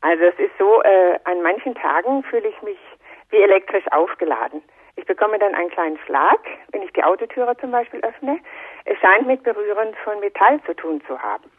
Also es ist so, äh, an manchen Tagen fühle ich mich wie elektrisch aufgeladen. Ich bekomme dann einen kleinen Schlag, wenn ich die Autotüre zum Beispiel öffne. Es scheint mit Berühren von Metall zu tun zu haben.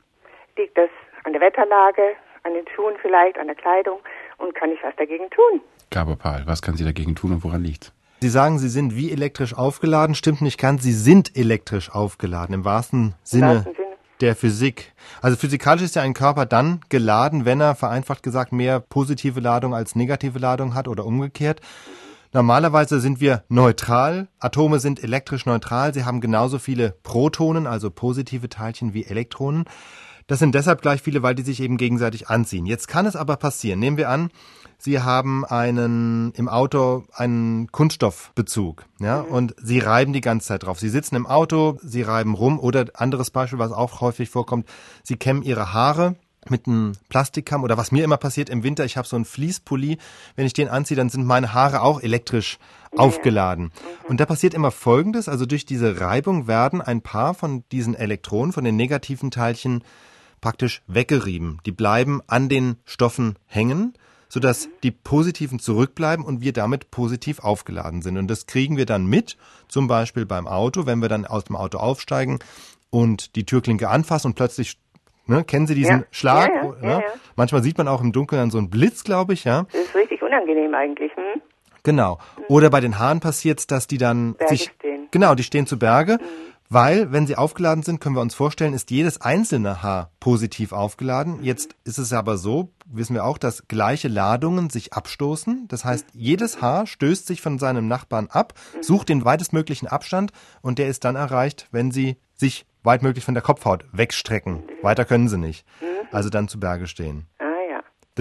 Liegt das an der Wetterlage, an den Schuhen vielleicht, an der Kleidung und kann ich was dagegen tun? Gabopal, was kann sie dagegen tun und woran liegt Sie sagen, Sie sind wie elektrisch aufgeladen. Stimmt nicht ganz. Sie sind elektrisch aufgeladen im wahrsten Sinne, Im wahrsten Sinne der Physik. Also physikalisch ist ja ein Körper dann geladen, wenn er vereinfacht gesagt mehr positive Ladung als negative Ladung hat oder umgekehrt. Normalerweise sind wir neutral. Atome sind elektrisch neutral. Sie haben genauso viele Protonen, also positive Teilchen wie Elektronen. Das sind deshalb gleich viele, weil die sich eben gegenseitig anziehen. Jetzt kann es aber passieren. Nehmen wir an, Sie haben einen im Auto einen Kunststoffbezug, ja, mhm. und Sie reiben die ganze Zeit drauf. Sie sitzen im Auto, Sie reiben rum oder anderes Beispiel, was auch häufig vorkommt, Sie kämmen Ihre Haare mit einem Plastikkamm oder was mir immer passiert im Winter, ich habe so einen Fließpulli, wenn ich den anziehe, dann sind meine Haare auch elektrisch aufgeladen. Mhm. Und da passiert immer Folgendes, also durch diese Reibung werden ein paar von diesen Elektronen, von den negativen Teilchen praktisch weggerieben. Die bleiben an den Stoffen hängen sodass die positiven zurückbleiben und wir damit positiv aufgeladen sind. Und das kriegen wir dann mit, zum Beispiel beim Auto, wenn wir dann aus dem Auto aufsteigen und die Türklinke anfassen und plötzlich Ne, kennen Sie diesen ja. Schlag? Ja, ja, ne? Manchmal sieht man auch im Dunkeln dann so einen Blitz, glaube ich, ja. Das ist richtig unangenehm eigentlich. Hm? Genau. Oder bei den Haaren passiert es, dass die dann Berge sich stehen. genau, die stehen zu Berge. Mhm. Weil, wenn sie aufgeladen sind, können wir uns vorstellen, ist jedes einzelne Haar positiv aufgeladen. Jetzt ist es aber so, wissen wir auch, dass gleiche Ladungen sich abstoßen. Das heißt, jedes Haar stößt sich von seinem Nachbarn ab, sucht den weitestmöglichen Abstand und der ist dann erreicht, wenn sie sich weitmöglich von der Kopfhaut wegstrecken. Weiter können sie nicht. Also dann zu Berge stehen.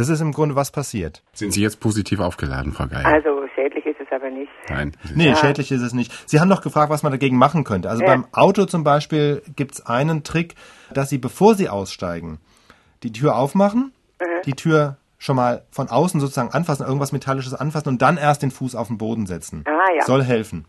Das ist im Grunde was passiert. Sind Sie jetzt positiv aufgeladen, Frau Geier? Also schädlich ist es aber nicht. Nein. Nee, Ja. schädlich ist es nicht. Sie haben noch gefragt, was man dagegen machen könnte. Also Ja. beim Auto zum Beispiel gibt's einen Trick, dass Sie, bevor Sie aussteigen, die Tür aufmachen, die Tür schon mal von außen sozusagen anfassen, irgendwas Metallisches anfassen und dann erst den Fuß auf den Boden setzen. Ah ja. Soll helfen.